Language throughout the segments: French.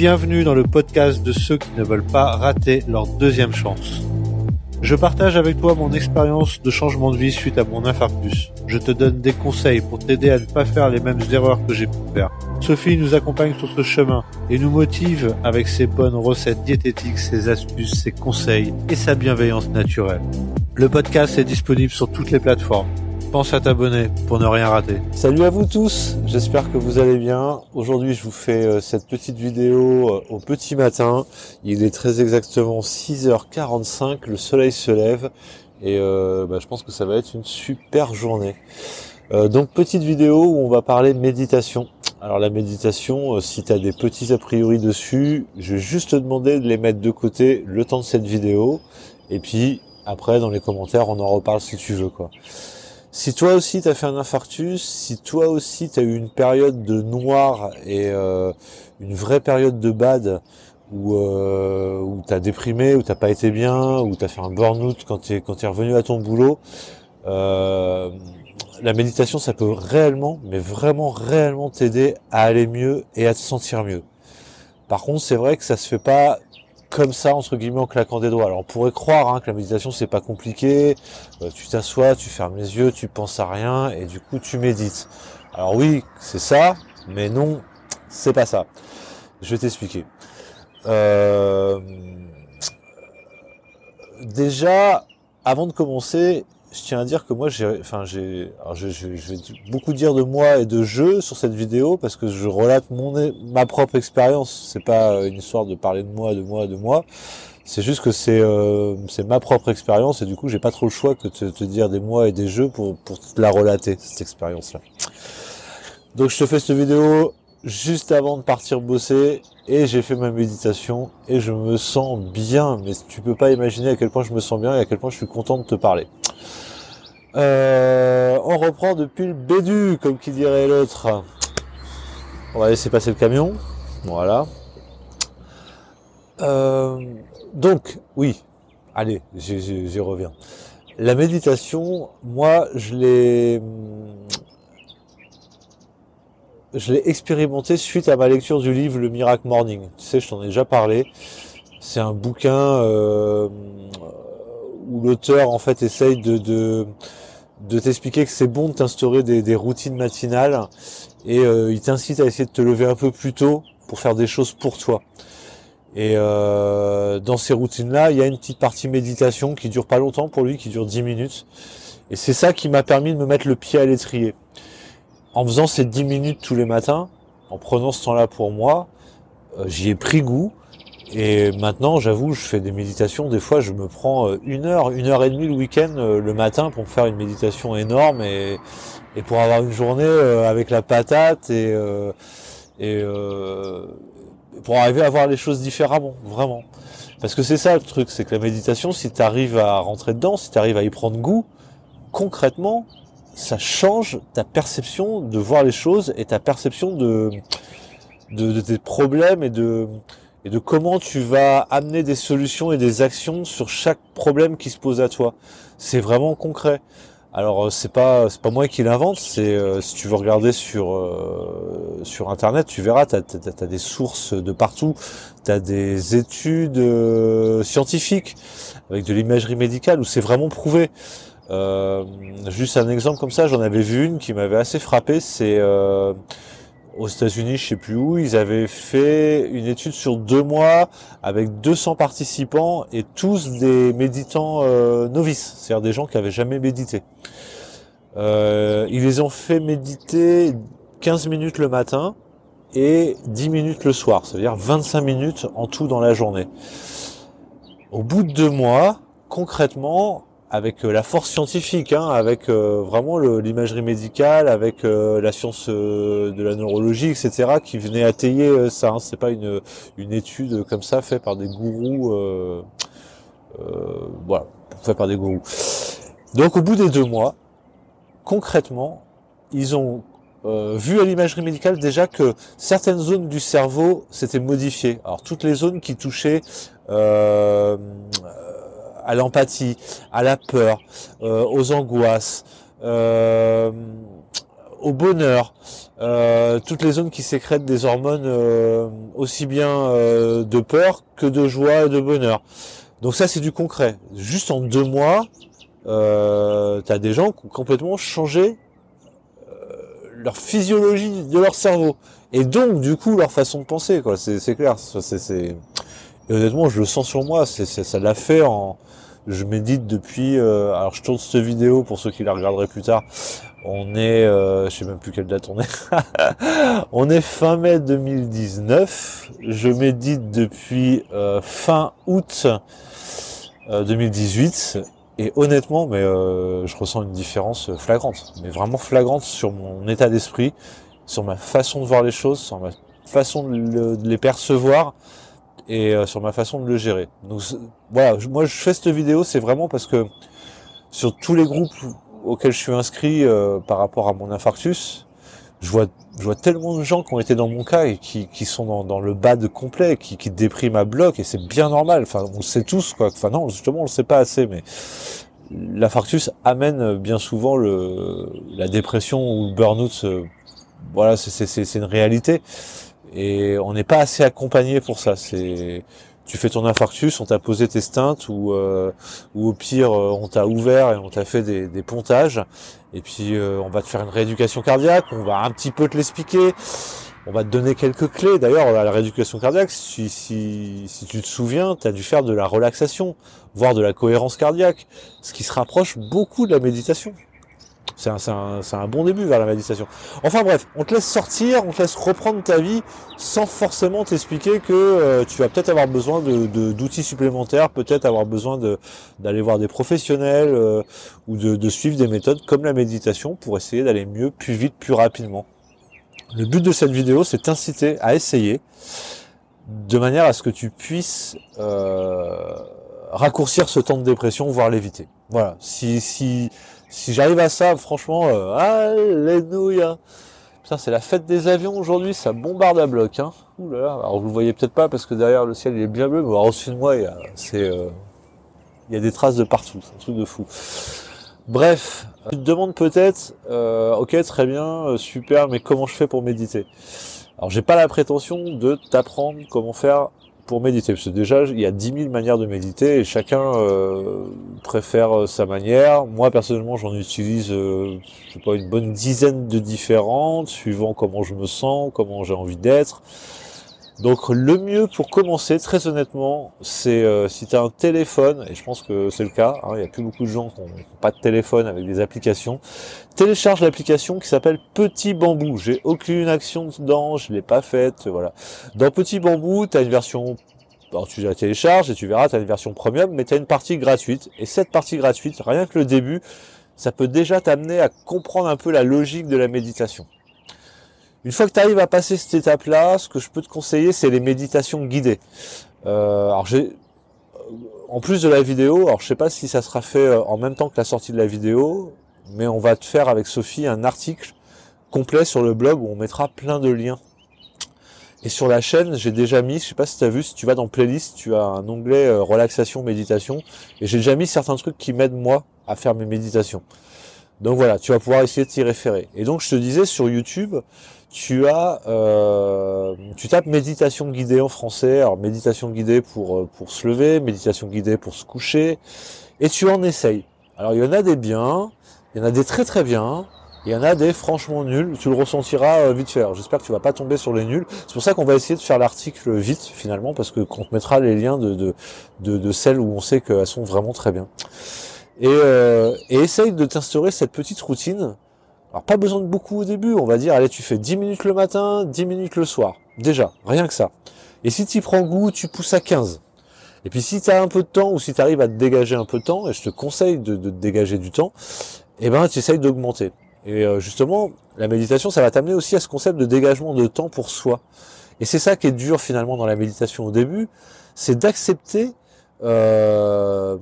Bienvenue dans le podcast de ceux qui ne veulent pas rater leur deuxième chance. Je partage avec toi mon expérience de changement de vie suite à mon infarctus. Je te donne des conseils pour t'aider à ne pas faire les mêmes erreurs que j'ai pu faire. Sophie nous accompagne sur ce chemin et nous motive avec ses bonnes recettes diététiques, ses astuces, ses conseils et sa bienveillance naturelle. Le podcast est disponible sur toutes les plateformes. Pense à t'abonner pour ne rien rater. Salut à vous tous, j'espère que vous allez bien. Aujourd'hui je vous fais euh, cette petite vidéo euh, au petit matin. Il est très exactement 6h45, le soleil se lève et euh, bah, je pense que ça va être une super journée. donc petite vidéo où on va parler méditation. Alors la méditation, si tu as des petits a priori dessus, je vais juste te demander de les mettre de côté le temps de cette vidéo et puis après dans les commentaires on en reparle si tu veux quoi. Si toi aussi t'as fait un infarctus, si toi aussi t'as eu une période de noir et euh, une vraie période de bad où, euh, où t'as déprimé, où t'as pas été bien, où t'as fait un burn-out quand t'es quand es revenu à ton boulot, euh, la méditation ça peut réellement, mais vraiment réellement t'aider à aller mieux et à te sentir mieux. Par contre, c'est vrai que ça se fait pas comme ça entre guillemets en claquant des doigts. Alors on pourrait croire hein, que la méditation c'est pas compliqué. Euh, tu t'assois, tu fermes les yeux, tu penses à rien et du coup tu médites. Alors oui, c'est ça, mais non, c'est pas ça. Je vais t'expliquer. Euh, déjà, avant de commencer, je tiens à dire que moi j'ai enfin j'ai je, je, vais beaucoup dire de moi et de jeu sur cette vidéo parce que je relate mon ma propre expérience. C'est pas une histoire de parler de moi de moi de moi. C'est juste que c'est euh, c'est ma propre expérience et du coup j'ai pas trop le choix que de te dire des mois et des jeux pour pour te la relater cette expérience là donc je te fais cette vidéo juste avant de partir bosser et j'ai fait ma méditation et je me sens bien mais tu peux pas imaginer à quel point je me sens bien et à quel point je suis content de te parler euh, on reprend depuis le bédu, comme qui dirait l'autre. On va laisser passer le camion. Voilà. Euh, donc, oui. Allez, j'y reviens. La méditation, moi, je l'ai, je l'ai expérimenté suite à ma lecture du livre Le Miracle Morning. Tu sais, je t'en ai déjà parlé. C'est un bouquin euh, où l'auteur en fait essaye de, de, de t'expliquer que c'est bon de t'instaurer des, des, routines matinales et euh, il t'incite à essayer de te lever un peu plus tôt pour faire des choses pour toi. Et euh, dans ces routines-là, il y a une petite partie méditation qui dure pas longtemps pour lui, qui dure 10 minutes. Et c'est ça qui m'a permis de me mettre le pied à l'étrier. En faisant ces 10 minutes tous les matins, en prenant ce temps-là pour moi, euh, j'y ai pris goût et maintenant, j'avoue, je fais des méditations. Des fois, je me prends euh, une heure, une heure et demie le week-end, euh, le matin, pour faire une méditation énorme et, pour avoir une journée avec la patate et, et pour arriver à voir les choses différemment, vraiment. Parce que c'est ça le truc, c'est que la méditation, si tu arrives à rentrer dedans, si tu arrives à y prendre goût, concrètement, ça change ta perception de voir les choses et ta perception de, de, de tes problèmes et de et de comment tu vas amener des solutions et des actions sur chaque problème qui se pose à toi. C'est vraiment concret. Alors euh, c'est pas c'est pas moi qui l'invente, c'est euh, si tu veux regarder sur euh, sur internet, tu verras tu as, des sources de partout, tu as des études scientifiques avec de l'imagerie médicale où c'est vraiment prouvé. Juste un exemple comme ça, j'en avais vu une qui m'avait assez frappé, c'est aux États-Unis, je sais plus où, ils avaient fait une étude sur deux mois avec 200 participants et tous des méditants euh, novices, c'est-à-dire des gens qui avaient jamais médité. Euh, ils les ont fait méditer 15 minutes le matin et 10 minutes le soir, c'est-à-dire 25 minutes en tout dans la journée. Au bout de deux mois, concrètement, avec euh, la force scientifique, hein, avec euh, vraiment l'imagerie médicale, avec euh, la science de la neurologie, etc., qui venait atteiller ça. Hein. C'est pas une, une étude comme ça faite par des gourous, euh, voilà, faite par des gourous. Donc au bout des deux mois, concrètement, ils ont vu à l'imagerie médicale déjà que certaines zones du cerveau s'étaient modifiées. Alors toutes les zones qui touchaient euh, à l'empathie, à la peur, euh, aux angoisses, euh, au bonheur, euh, toutes les zones qui sécrètent des hormones euh, aussi bien euh, de peur que de joie et de bonheur. Donc ça c'est du concret. Juste en deux mois, euh, tu as des gens qui ont complètement changé leur physiologie de leur cerveau et donc du coup leur façon de penser. quoi. C'est clair. C'est et honnêtement je le sens sur moi. C'est ça l'a fait en je médite depuis. alors je tourne cette vidéo pour ceux qui la regarderaient plus tard. On est, euh, je sais même plus quelle date on est. on est fin mai 2019. Je médite depuis euh, fin août 2018. Euh, Et honnêtement, mais euh, je ressens une différence flagrante, mais vraiment flagrante sur mon état d'esprit, sur ma façon de voir les choses, sur ma façon de, les percevoir et sur ma façon de le gérer. Donc voilà, moi je fais cette vidéo, c'est vraiment parce que sur tous les groupes auquel je suis inscrit euh, par rapport à mon infarctus, je vois, je vois tellement de gens qui ont été dans mon cas et qui, qui sont dans, dans le bas de complet, qui, qui dépriment à bloc, et c'est bien normal. Enfin, on le sait tous, quoi. Enfin, non, justement, on le sait pas assez, mais l'infarctus amène bien souvent le, la dépression ou le burn-out. Euh, voilà, c'est une réalité. Et on n'est pas assez accompagné pour ça. C'est tu fais ton infarctus, on t'a posé tes steintes ou, euh, ou au pire euh, on t'a ouvert et on t'a fait des, des, pontages et puis euh, on va te faire une rééducation cardiaque, on va un petit peu te l'expliquer, on va te donner quelques clés. D'ailleurs la rééducation cardiaque, si, si, si tu te souviens, tu as dû faire de la relaxation, voire de la cohérence cardiaque, ce qui se rapproche beaucoup de la méditation. C'est un, bon début vers la méditation. Enfin bref, on te laisse sortir, on te laisse reprendre ta vie sans forcément t'expliquer que euh, tu vas peut-être avoir besoin d'outils supplémentaires, peut-être avoir besoin d'aller voir des professionnels euh, ou de, suivre des méthodes comme la méditation pour essayer d'aller mieux, plus vite, plus rapidement. Le but de cette vidéo, c'est t'inciter à essayer de manière à ce que tu puisses euh, raccourcir ce temps de dépression, voire l'éviter. Voilà. Si, si, si j'arrive à ça, franchement, euh, alléluia. Putain, c'est la fête des avions aujourd'hui, ça bombarde à bloc. Hein. Ouh. Alors vous le voyez peut-être pas parce que derrière le ciel il est bien bleu, mais au-dessus de moi, il y a, c'est, euh, il y a des traces de partout. C'est un truc de fou. Bref, tu te demandes peut-être, euh, ok, très bien, euh, super, mais comment je fais pour méditer? Alors j'ai pas la prétention de t'apprendre comment faire pour méditer. Parce que déjà, il y a 10 000 manières de méditer et chacun euh, préfère euh, sa manière. Moi, personnellement, j'en utilise, euh, je sais pas, une bonne dizaine de différentes, suivant comment je me sens, comment j'ai envie d'être. Donc le mieux pour commencer, très honnêtement, c'est euh, si tu as un téléphone, et je pense que c'est le cas, hein, il y a plus beaucoup de gens qui n'ont pas de téléphone avec des applications, télécharge l'application qui s'appelle Petit Bambou. J'ai aucune action dedans, je l'ai pas faite, voilà. Dans Petit Bambou, tu as une version alors tu la télécharges et tu verras, tu as une version premium, mais tu as une partie gratuite. Et cette partie gratuite, rien que le début, ça peut déjà t'amener à comprendre un peu la logique de la méditation. Une fois que tu arrives à passer cette étape-là, ce que je peux te conseiller, c'est les méditations guidées. Euh, alors j'ai, en plus de la vidéo, alors je sais pas si ça sera fait euh, en même temps que la sortie de la vidéo, mais on va te faire avec Sophie un article complet sur le blog où on mettra plein de liens. Et sur la chaîne, j'ai déjà mis, je sais pas si tu as vu, si tu vas dans playlist, tu as un onglet euh, relaxation, méditation, et j'ai déjà mis certains trucs qui m'aident moi à faire mes méditations. Donc voilà, tu vas pouvoir essayer de t'y référer. Et donc je te disais sur YouTube, tu as, euh, tu tapes méditation guidée en français. Alors méditation guidée pour euh, pour se lever, méditation guidée pour se coucher, et tu en essayes. Alors il y en a des biens, il y en a des très très bien, il y en a des franchement nuls. Tu le ressentiras euh, vite fait. J'espère que tu vas pas tomber sur les nuls. C'est pour ça qu'on va essayer de faire l'article vite finalement, parce que qu'on te mettra les liens de de, de, celles où on sait qu'elles sont vraiment très bien. Et, euh, et essaye de t'instaurer cette petite routine alors pas besoin de beaucoup au début, on va dire, allez, tu fais 10 minutes le matin, 10 minutes le soir. Déjà, rien que ça. Et si tu prends goût, tu pousses à 15. Et puis si tu as un peu de temps ou si tu arrives à te dégager un peu de temps, et je te conseille de, te dégager du temps, eh ben tu essayes d'augmenter. Et euh, justement, la méditation, ça va t'amener aussi à ce concept de dégagement de temps pour soi. Et c'est ça qui est dur finalement dans la méditation au début, c'est d'accepter euh,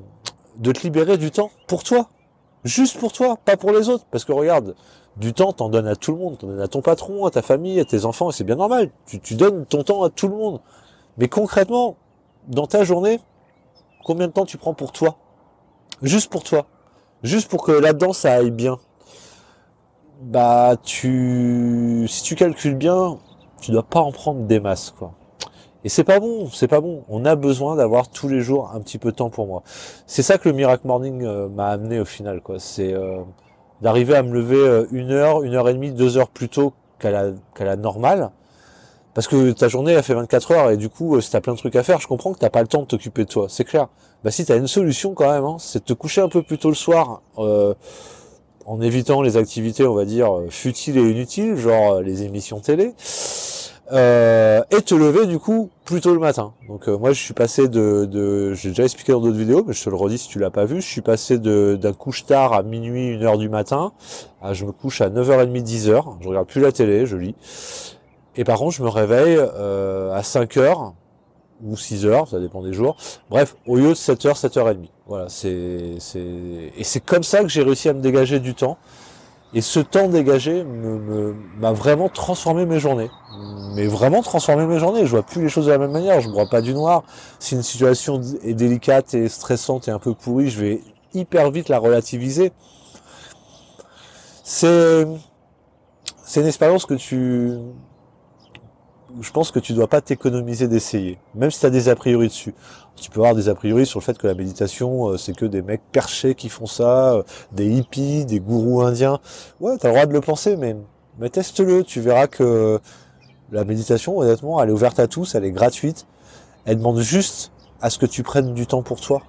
de te libérer du temps pour toi. Juste pour toi, pas pour les autres. Parce que regarde, du temps, t'en donnes à tout le monde. T'en donnes à ton patron, à ta famille, à tes enfants, et c'est bien normal. Tu, tu donnes ton temps à tout le monde. Mais concrètement, dans ta journée, combien de temps tu prends pour toi? Juste pour toi. Juste pour que là-dedans, ça aille bien. bah tu si tu calcules bien, tu dois pas en prendre des masses quoi. Et c'est pas bon, c'est pas bon. On a besoin d'avoir tous les jours un petit peu de temps pour moi. C'est ça que le Miracle Morning euh, m'a amené au final quoi. C'est euh, d'arriver à me lever euh, une heure, une heure et demie, deux heures plus tôt qu'à la qu'à la normale. Parce que ta journée a fait 24 heures et du coup, si t'as plein de trucs à faire, je comprends que t'as pas le temps de t'occuper de toi, c'est clair. Bah si t'as une solution quand même, hein, c'est de te coucher un peu plus tôt le soir, en évitant les activités, on va dire, futiles et inutiles, genre les émissions télé. Euh, et te lever du coup plus tôt le matin. Donc euh, moi je suis passé de, de j'ai déjà expliqué dans d'autres vidéos, mais je te le redis si tu l'as pas vu, je suis passé d'un couche tard à minuit, 1h du matin, à je me couche à 9h30, 10h, je regarde plus la télé, je lis. Et par contre je me réveille euh, à 5h ou 6h, ça dépend des jours. Bref, au lieu de 7h, 7h30. Voilà, c'est c'est et c'est comme ça que j'ai réussi à me dégager du temps. Et ce temps dégagé m'a vraiment transformé mes journées. Mais vraiment transformé mes journées. Je vois plus les choses de la même manière. Je ne vois pas du noir. Si une situation est délicate et stressante et un peu pourrie, je vais hyper vite la relativiser. C'est c'est une expérience que tu je pense que tu dois pas t'économiser d'essayer, même si tu as des a priori dessus. Tu peux avoir des a priori sur le fait que la méditation, euh, c'est que des mecs perchés qui font ça, euh, des hippies, des gourous indiens. Ouais, tu as le droit de le penser, mais, mais teste-le, tu verras que la méditation, honnêtement, elle est ouverte à tous, elle est gratuite. Elle demande juste à ce que tu prennes du temps pour toi.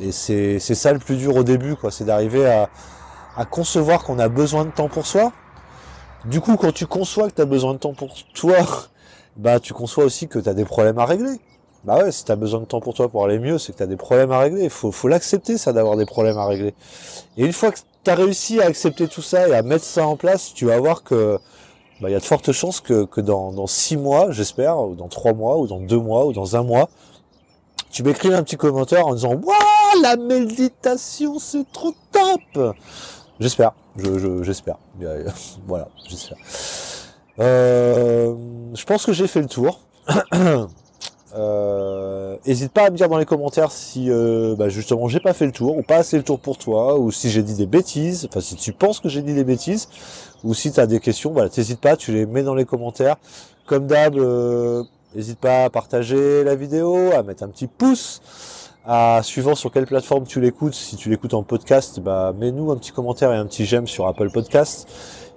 Et c'est ça le plus dur au début, quoi. C'est d'arriver à, à concevoir qu'on a besoin de temps pour soi, du coup, quand tu conçois que tu as besoin de temps pour toi, bah tu conçois aussi que tu as des problèmes à régler. Bah ouais, si tu as besoin de temps pour toi pour aller mieux, c'est que tu as des problèmes à régler. Il faut, faut l'accepter, ça, d'avoir des problèmes à régler. Et une fois que tu as réussi à accepter tout ça et à mettre ça en place, tu vas voir que bah, il y a de fortes chances que, que dans, dans six mois, j'espère, ou dans trois mois, ou dans deux mois, ou dans un mois, tu m'écris un petit commentaire en disant Waouh, la méditation, c'est trop top J'espère, je, j'espère. voilà, j'espère. Euh, je pense que j'ai fait le tour. euh, hésite pas à me dire dans les commentaires si euh, bah justement j'ai pas fait le tour ou pas assez le tour pour toi ou si j'ai dit des bêtises. Enfin, si tu penses que j'ai dit des bêtises ou si tu as des questions, voilà, t'hésites pas, tu les mets dans les commentaires. Comme d'hab, euh, n'hésite pas à partager la vidéo, à mettre un petit pouce à, suivant sur quelle plateforme tu l'écoutes, si tu l'écoutes en podcast, bah, mets-nous un petit commentaire et un petit j'aime sur Apple Podcast.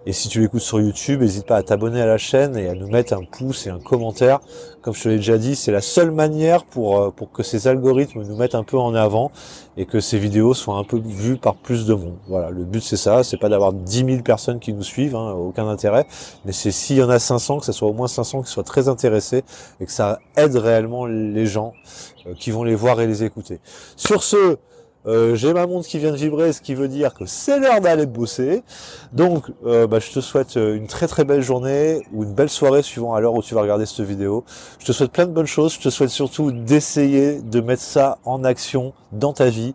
Et si tu l'écoutes sur YouTube, n'hésite pas à t'abonner à la chaîne et à nous mettre un pouce et un commentaire. Comme je te l'ai déjà dit, c'est la seule manière pour, euh, pour que ces algorithmes nous mettent un peu en avant et que ces vidéos soient un peu vues par plus de monde. Voilà, le but c'est ça, c'est pas d'avoir 10 000 personnes qui nous suivent, hein, aucun intérêt, mais c'est s'il y en a 500, que ce soit au moins 500 qui soient très intéressés et que ça aide réellement les gens euh, qui vont les voir et les écouter. Sur ce, euh, j'ai ma montre qui vient de vibrer, ce qui veut dire que c'est l'heure d'aller bosser. Donc, euh, bah, je te souhaite euh, une très très belle journée ou une belle soirée suivant à l'heure où tu vas regarder cette vidéo. Je te souhaite plein de bonnes choses. Je te souhaite surtout d'essayer de mettre ça en action dans ta vie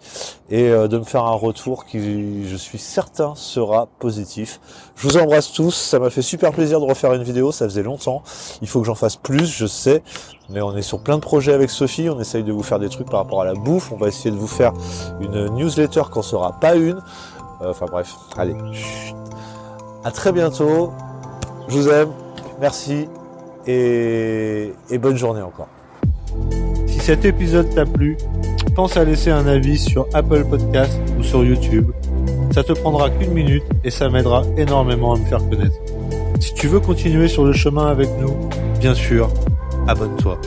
et de me faire un retour qui, je suis certain, sera positif. Je vous embrasse tous. Ça m'a fait super plaisir de refaire une vidéo. Ça faisait longtemps. Il faut que j'en fasse plus, je sais. Mais on est sur plein de projets avec Sophie. On essaye de vous faire des trucs par rapport à la bouffe. On va essayer de vous faire une newsletter ce sera pas une. Euh, enfin bref, allez. À très bientôt. Je vous aime. Merci. Et, et bonne journée encore. Si cet épisode t'a plu, pense à laisser un avis sur Apple Podcast ou sur YouTube. Ça te prendra qu'une minute et ça m'aidera énormément à me faire connaître. Si tu veux continuer sur le chemin avec nous, bien sûr, abonne-toi.